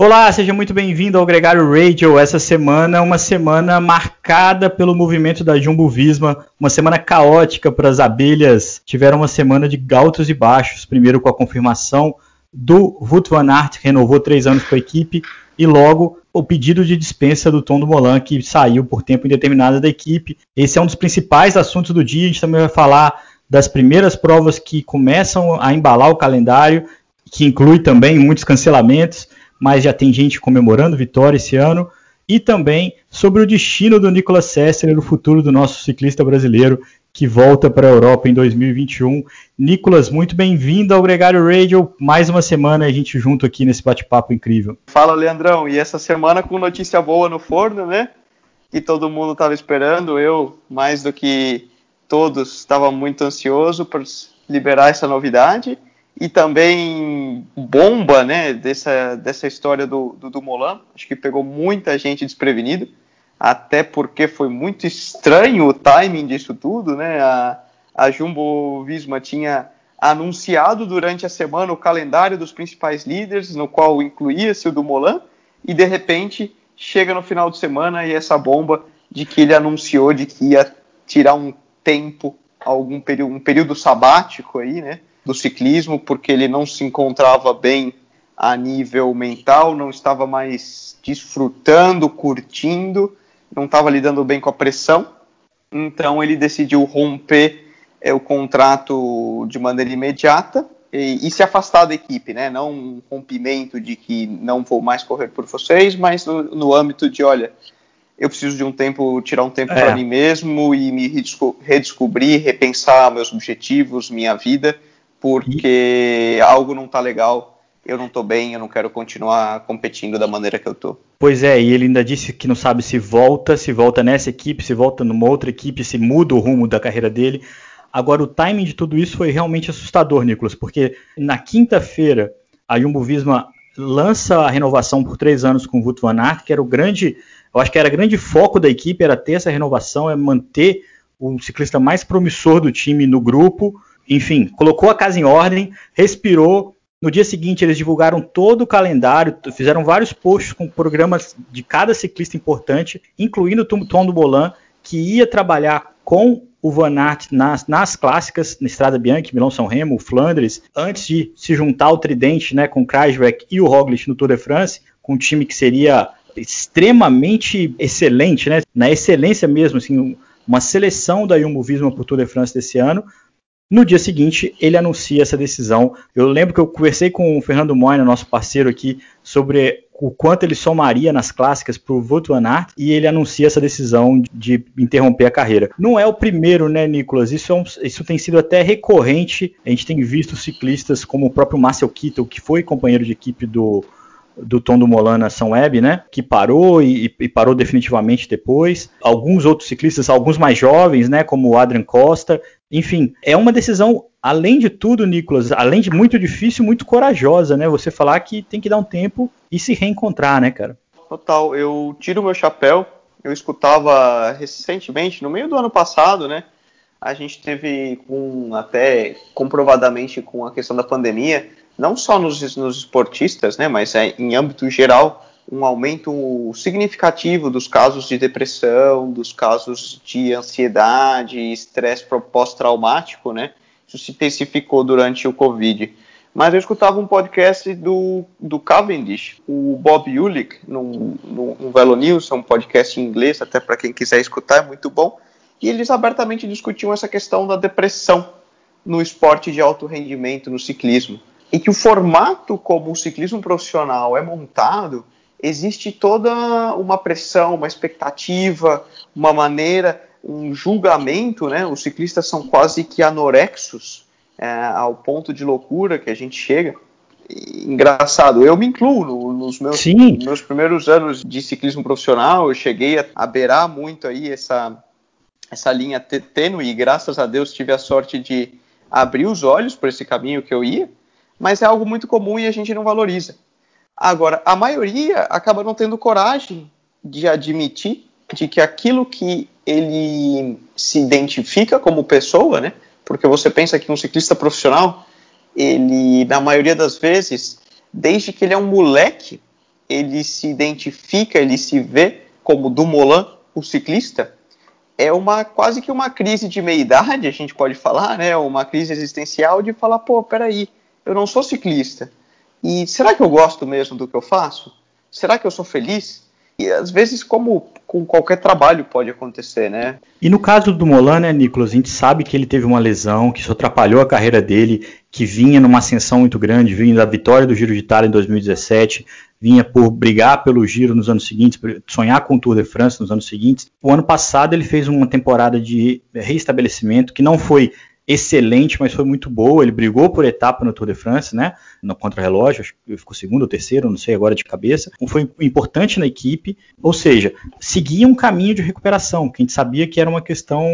Olá, seja muito bem-vindo ao Gregário Radio. Essa semana é uma semana marcada pelo movimento da Jumbo Visma, uma semana caótica para as abelhas. Tiveram uma semana de altos e baixos, primeiro com a confirmação do Wout van Aert, renovou três anos com a equipe, e logo o pedido de dispensa do Tom do Molan, que saiu por tempo indeterminado da equipe. Esse é um dos principais assuntos do dia. A gente também vai falar das primeiras provas que começam a embalar o calendário, que inclui também muitos cancelamentos mas já tem gente comemorando vitória esse ano. E também sobre o destino do Nicolas Sessler, o futuro do nosso ciclista brasileiro que volta para a Europa em 2021. Nicolas, muito bem-vindo ao Gregário Radio. Mais uma semana a gente junto aqui nesse bate-papo incrível. Fala, Leandrão. E essa semana com notícia boa no forno, né? Que todo mundo estava esperando. Eu, mais do que todos, estava muito ansioso por liberar essa novidade e também bomba, né, dessa, dessa história do, do, do Molan. Acho que pegou muita gente desprevenido, até porque foi muito estranho o timing disso tudo, né? A, a Jumbo Visma tinha anunciado durante a semana o calendário dos principais líderes, no qual incluía-se o do Molan, e de repente chega no final de semana e essa bomba de que ele anunciou de que ia tirar um tempo, algum período, um período sabático aí, né? do ciclismo, porque ele não se encontrava bem a nível mental, não estava mais desfrutando, curtindo, não estava lidando bem com a pressão. Então ele decidiu romper é, o contrato de maneira imediata e, e, se afastar da equipe, né? Não um rompimento de que não vou mais correr por vocês, mas no, no âmbito de, olha, eu preciso de um tempo, tirar um tempo é. para mim mesmo e me redescobrir, repensar meus objetivos, minha vida porque e... algo não está legal, eu não estou bem, eu não quero continuar competindo da maneira que eu estou. Pois é, e ele ainda disse que não sabe se volta, se volta nessa equipe, se volta numa outra equipe, se muda o rumo da carreira dele. Agora, o timing de tudo isso foi realmente assustador, Nicolas, porque na quinta-feira a Jumbo Visma lança a renovação por três anos com o Wout van Aert, que era o grande, eu acho que era o grande foco da equipe, era ter essa renovação, é manter o ciclista mais promissor do time no grupo, enfim, colocou a casa em ordem, respirou. No dia seguinte, eles divulgaram todo o calendário, fizeram vários posts com programas de cada ciclista importante, incluindo o Tom do Bolan, que ia trabalhar com o Van Aert nas, nas clássicas, na Estrada Bianchi, Milão São Remo, Flandres, antes de se juntar ao Tridente né, com Kreisbeck e o Roglic no Tour de France, com um time que seria extremamente excelente, né, na excelência mesmo, assim, uma seleção da Jumbo Visma para o Tour de France desse ano, no dia seguinte, ele anuncia essa decisão. Eu lembro que eu conversei com o Fernando Moina, nosso parceiro aqui, sobre o quanto ele somaria nas clássicas para o Aert, e ele anuncia essa decisão de interromper a carreira. Não é o primeiro, né, Nicolas? Isso, é um, isso tem sido até recorrente. A gente tem visto ciclistas como o próprio Marcel Kittel, que foi companheiro de equipe do, do Tom do Molana São Web, né? Que parou e, e, parou definitivamente depois. Alguns outros ciclistas, alguns mais jovens, né? Como o Adrian Costa. Enfim, é uma decisão, além de tudo, Nicolas, além de muito difícil, muito corajosa, né? Você falar que tem que dar um tempo e se reencontrar, né, cara? Total. Eu tiro meu chapéu. Eu escutava recentemente, no meio do ano passado, né? A gente teve com até comprovadamente com a questão da pandemia, não só nos, nos esportistas, né, mas é, em âmbito geral, um aumento significativo dos casos de depressão, dos casos de ansiedade, estresse pós-traumático, né? Isso se intensificou durante o Covid. Mas eu escutava um podcast do, do Cavendish, o Bob Ulick, no, Velo News, é um podcast em inglês, até para quem quiser escutar, é muito bom. E eles abertamente discutiam essa questão da depressão no esporte de alto rendimento, no ciclismo e que o formato como o ciclismo profissional é montado, existe toda uma pressão, uma expectativa, uma maneira, um julgamento, né? Os ciclistas são quase que anorexos é, ao ponto de loucura que a gente chega. Engraçado, eu me incluo no, nos meus, meus primeiros anos de ciclismo profissional, eu cheguei a, a beirar muito aí essa, essa linha tênue e graças a Deus tive a sorte de abrir os olhos por esse caminho que eu ia mas é algo muito comum e a gente não valoriza. Agora, a maioria acaba não tendo coragem de admitir de que aquilo que ele se identifica como pessoa, né? Porque você pensa que um ciclista profissional, ele, na maioria das vezes, desde que ele é um moleque, ele se identifica, ele se vê como Dumoulin, o ciclista, é uma quase que uma crise de meia-idade, a gente pode falar, né? Uma crise existencial de falar, pô, peraí, eu não sou ciclista. E será que eu gosto mesmo do que eu faço? Será que eu sou feliz? E às vezes, como com qualquer trabalho pode acontecer, né? E no caso do Molan, né, Nicolas, a gente sabe que ele teve uma lesão, que isso atrapalhou a carreira dele, que vinha numa ascensão muito grande, vinha da vitória do Giro de Itália em 2017, vinha por brigar pelo Giro nos anos seguintes, sonhar com o Tour de France nos anos seguintes. O ano passado ele fez uma temporada de reestabelecimento que não foi excelente, mas foi muito boa. Ele brigou por etapa no Tour de France, né? No contra-relógio, acho que ficou segundo ou terceiro, não sei agora de cabeça. Foi importante na equipe, ou seja, seguia um caminho de recuperação, que a gente sabia que era uma questão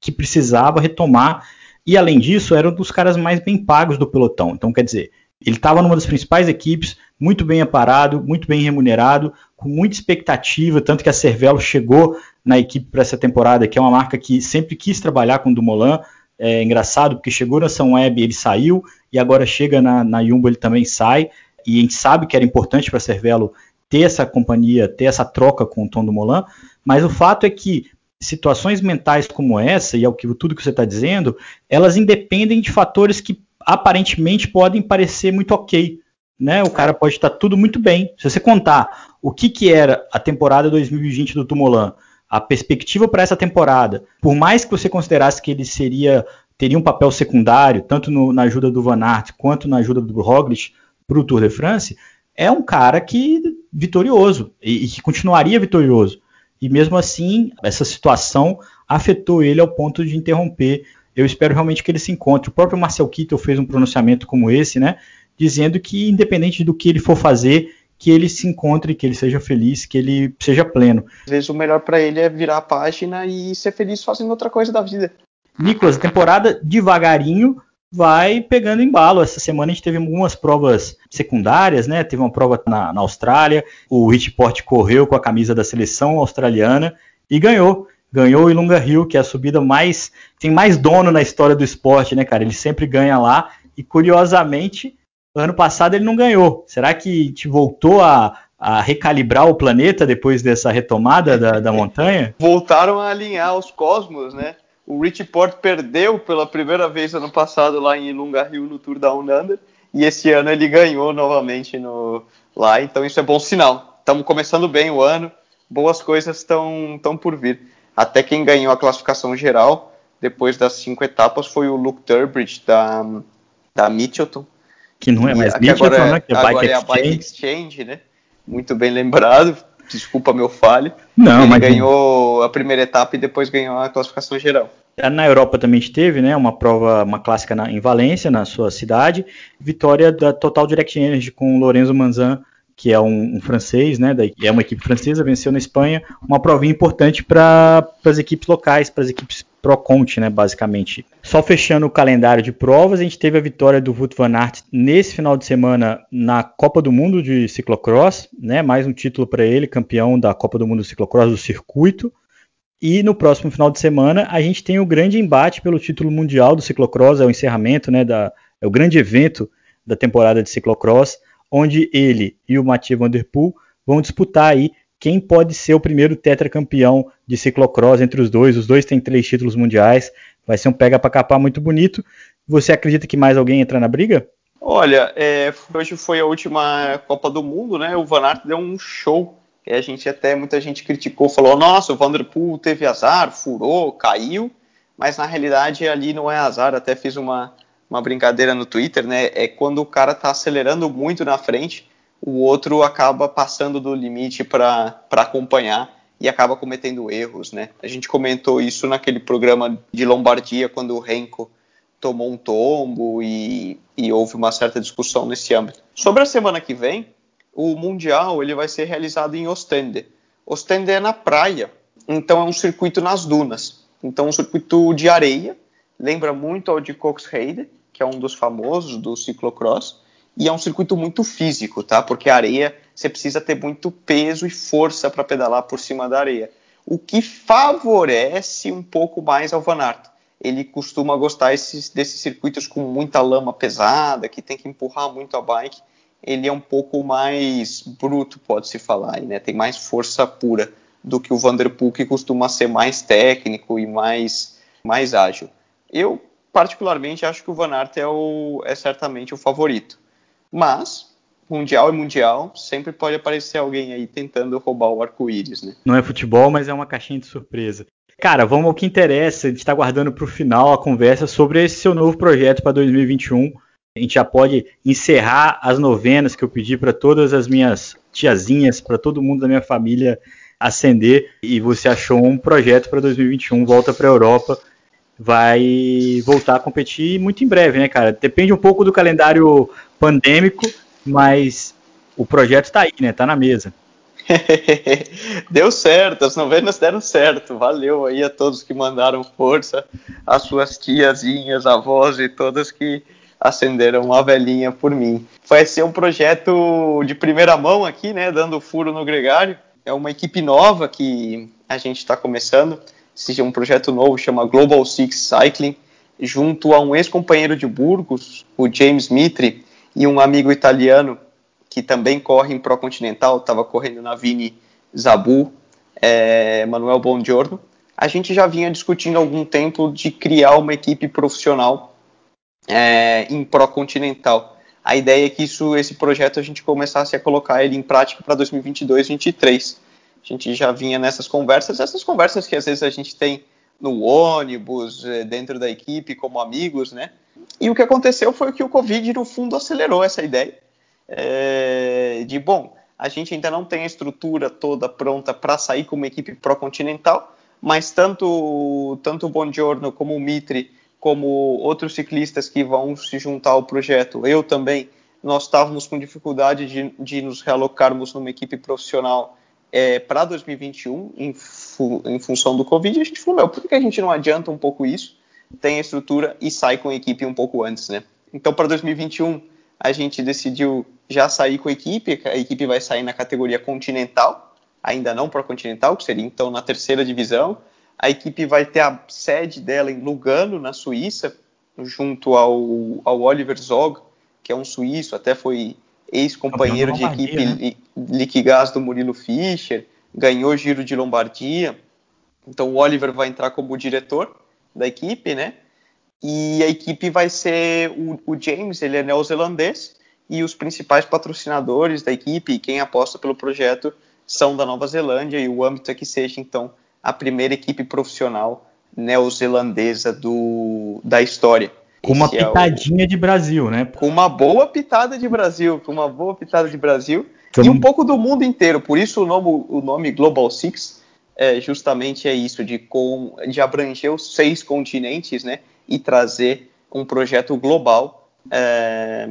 que precisava retomar. E além disso, era um dos caras mais bem pagos do pelotão. Então, quer dizer, ele estava numa das principais equipes, muito bem aparado, muito bem remunerado, com muita expectativa, tanto que a Cervelo chegou na equipe para essa temporada, que é uma marca que sempre quis trabalhar com o Dumoulin, é engraçado porque chegou na São Web, ele saiu, e agora chega na, na ele também sai. E a gente sabe que era importante para Cervelo ter essa companhia, ter essa troca com o Tom do Molan, mas o fato é que situações mentais como essa, e é o que tudo que você está dizendo, elas independem de fatores que aparentemente podem parecer muito ok. Né? O cara pode estar tudo muito bem. Se você contar o que, que era a temporada 2020 do Tumolan, a perspectiva para essa temporada, por mais que você considerasse que ele seria teria um papel secundário, tanto no, na ajuda do Van Aert quanto na ajuda do Roglic para o Tour de France, é um cara que vitorioso e, e, que continuaria vitorioso. E mesmo assim, essa situação afetou ele ao ponto de interromper. Eu espero realmente que ele se encontre. O próprio Marcel Kittel fez um pronunciamento como esse, né, dizendo que independente do que ele for fazer, que ele se encontre, que ele seja feliz, que ele seja pleno. Às vezes o melhor para ele é virar a página e ser feliz fazendo outra coisa da vida. Nicolas, a temporada devagarinho vai pegando embalo. Essa semana a gente teve algumas provas secundárias, né? Teve uma prova na, na Austrália, o Richport correu com a camisa da seleção australiana e ganhou. Ganhou o Ilunga Rio, que é a subida mais. tem mais dono na história do esporte, né, cara? Ele sempre ganha lá. E curiosamente, Ano passado ele não ganhou. Será que te voltou a, a recalibrar o planeta depois dessa retomada da, da montanha? Voltaram a alinhar os cosmos, né? O Rich Port perdeu pela primeira vez ano passado lá em Ilunga Rio no Tour da Under e esse ano ele ganhou novamente no, lá, então isso é bom sinal. Estamos começando bem o ano, boas coisas estão por vir. Até quem ganhou a classificação geral depois das cinco etapas foi o Luke Turbridge da, da Mitchelton que não é mais Mitchelton, agora, né? Que é agora Bike é a Bike Exchange, né? Muito bem lembrado. Desculpa meu falho. Não, Ele mas ganhou a primeira etapa e depois ganhou a classificação geral. Na Europa também teve, né, uma prova, uma clássica na, em Valência, na sua cidade, vitória da Total Direct Energy com o Lorenzo Manzan, que é um, um francês, né, da, é uma equipe francesa, venceu na Espanha, uma provinha importante para as equipes locais, para as equipes Pro Conte, né, basicamente. Só fechando o calendário de provas, a gente teve a vitória do Wout van Aert nesse final de semana na Copa do Mundo de ciclocross, né, mais um título para ele, campeão da Copa do Mundo de ciclocross do circuito. E no próximo final de semana a gente tem o grande embate pelo título mundial do ciclocross, é o encerramento, né, da, é o grande evento da temporada de ciclocross, onde ele e o Mathieu Van Der Poel vão disputar aí quem pode ser o primeiro tetracampeão de ciclocross entre os dois. Os dois têm três títulos mundiais. Vai ser um pega para capar muito bonito. Você acredita que mais alguém entra na briga? Olha, é, hoje foi a última Copa do Mundo, né? O Van Aert deu um show. E a gente até muita gente criticou, falou: "Nossa, o Vanderpool teve azar, furou, caiu". Mas na realidade ali não é azar. Até fiz uma uma brincadeira no Twitter, né? É quando o cara tá acelerando muito na frente o outro acaba passando do limite para acompanhar e acaba cometendo erros, né? A gente comentou isso naquele programa de Lombardia, quando o Renko tomou um tombo e, e houve uma certa discussão nesse âmbito. Sobre a semana que vem, o Mundial ele vai ser realizado em Ostende. Ostende é na praia, então é um circuito nas dunas. Então um circuito de areia, lembra muito ao de Coxheide, que é um dos famosos do ciclocross, e é um circuito muito físico, tá? Porque a areia você precisa ter muito peso e força para pedalar por cima da areia, o que favorece um pouco mais ao Van Aert. Ele costuma gostar esses, desses circuitos com muita lama pesada, que tem que empurrar muito a bike, ele é um pouco mais bruto, pode-se falar, né? tem mais força pura do que o Vanderpool, que costuma ser mais técnico e mais, mais ágil. Eu, particularmente, acho que o Van Aert é, o, é certamente o favorito. Mas, mundial é mundial, sempre pode aparecer alguém aí tentando roubar o arco-íris, né? Não é futebol, mas é uma caixinha de surpresa. Cara, vamos ao que interessa. A gente está guardando para o final a conversa sobre esse seu novo projeto para 2021. A gente já pode encerrar as novenas que eu pedi para todas as minhas tiazinhas, para todo mundo da minha família acender. E você achou um projeto para 2021, volta para a Europa, vai voltar a competir muito em breve, né, cara? Depende um pouco do calendário pandêmico, mas o projeto está aí, né? Está na mesa. Deu certo, as novenas deram certo. Valeu aí a todos que mandaram força, as suas tiazinhas, avós e todas que acenderam uma velhinha por mim. Vai ser um projeto de primeira mão aqui, né? Dando furo no gregário. É uma equipe nova que a gente está começando. É um projeto novo, chama Global Six Cycling, junto a um ex-companheiro de Burgos, o James Mitri, e um amigo italiano que também corre em Pro Continental, estava correndo na Vini Zabu, é, Manuel Bongiorno. A gente já vinha discutindo há algum tempo de criar uma equipe profissional é, em Pro Continental. A ideia é que isso, esse projeto a gente começasse a colocar ele em prática para 2022-2023. A gente já vinha nessas conversas, essas conversas que às vezes a gente tem no ônibus, é, dentro da equipe, como amigos, né? E o que aconteceu foi que o Covid, no fundo, acelerou essa ideia é, de, bom, a gente ainda não tem a estrutura toda pronta para sair com uma equipe pró-continental, mas tanto, tanto o Bongiorno como o Mitre, como outros ciclistas que vão se juntar ao projeto, eu também, nós estávamos com dificuldade de, de nos realocarmos numa equipe profissional é, para 2021, em, fu em, função do Covid, a gente falou, meu, por que a gente não adianta um pouco isso, tem a estrutura e sai com a equipe um pouco antes, né? Então, para 2021, a gente decidiu já sair com a equipe, a equipe vai sair na categoria continental, ainda não para continental, que seria então na terceira divisão. A equipe vai ter a sede dela em Lugano, na Suíça, junto ao, ao Oliver Zog, que é um suíço, até foi ex-companheiro de equipe né? Liquigás do Murilo Fischer, ganhou Giro de Lombardia. Então o Oliver vai entrar como diretor da equipe, né? E a equipe vai ser o, o James, ele é neozelandês, e os principais patrocinadores da equipe e quem aposta pelo projeto são da Nova Zelândia e o âmbito é que seja então a primeira equipe profissional neozelandesa do, da história. Com uma Esse pitadinha é o... de Brasil, né? Com uma boa pitada de Brasil, com uma boa pitada de Brasil e um pouco do mundo inteiro. Por isso o nome, o nome Global Six é, justamente é isso, de, com, de abranger os seis continentes, né? E trazer um projeto global é,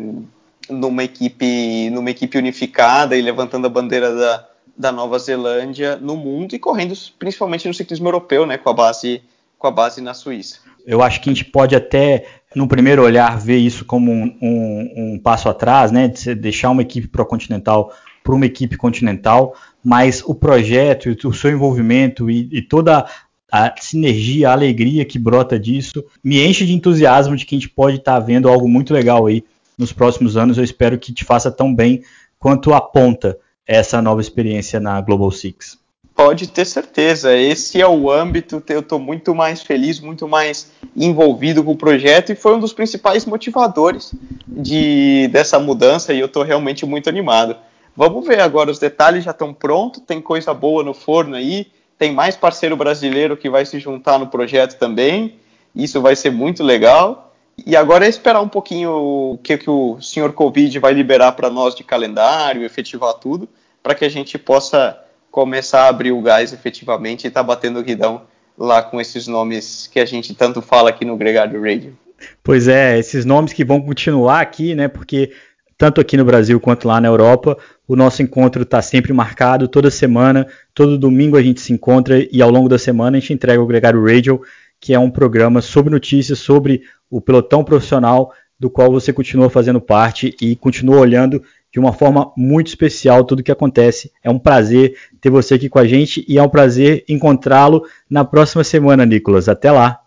numa equipe, numa equipe unificada e levantando a bandeira da, da Nova Zelândia no mundo e correndo principalmente no ciclismo europeu, né, com a base com a base na Suíça. Eu acho que a gente pode até, no primeiro olhar, ver isso como um, um, um passo atrás, né, de deixar uma equipe pro-continental para uma equipe continental, mas o projeto, o seu envolvimento e, e toda a sinergia, a alegria que brota disso, me enche de entusiasmo de que a gente pode estar tá vendo algo muito legal aí nos próximos anos. Eu espero que te faça tão bem quanto aponta essa nova experiência na Global Six. Pode ter certeza, esse é o âmbito. Eu estou muito mais feliz, muito mais envolvido com o projeto e foi um dos principais motivadores de, dessa mudança e eu estou realmente muito animado. Vamos ver agora, os detalhes já estão prontos, tem coisa boa no forno aí, tem mais parceiro brasileiro que vai se juntar no projeto também, isso vai ser muito legal. E agora é esperar um pouquinho o que, que o senhor Covid vai liberar para nós de calendário, efetivar tudo, para que a gente possa começar a abrir o gás efetivamente e estar tá batendo o guidão lá com esses nomes que a gente tanto fala aqui no Gregário Radio. Pois é, esses nomes que vão continuar aqui, né? Porque tanto aqui no Brasil quanto lá na Europa, o nosso encontro está sempre marcado, toda semana, todo domingo a gente se encontra e ao longo da semana a gente entrega o Gregário Radio, que é um programa sobre notícias, sobre o pelotão profissional do qual você continua fazendo parte e continua olhando de uma forma muito especial tudo que acontece. É um prazer ter você aqui com a gente e é um prazer encontrá-lo na próxima semana, Nicolas. Até lá.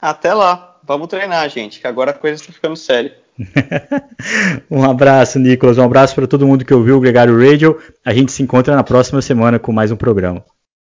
Até lá. Vamos treinar, gente, que agora a coisa está ficando séria. um abraço, Nicolas. Um abraço para todo mundo que ouviu o Gregário Radio. A gente se encontra na próxima semana com mais um programa.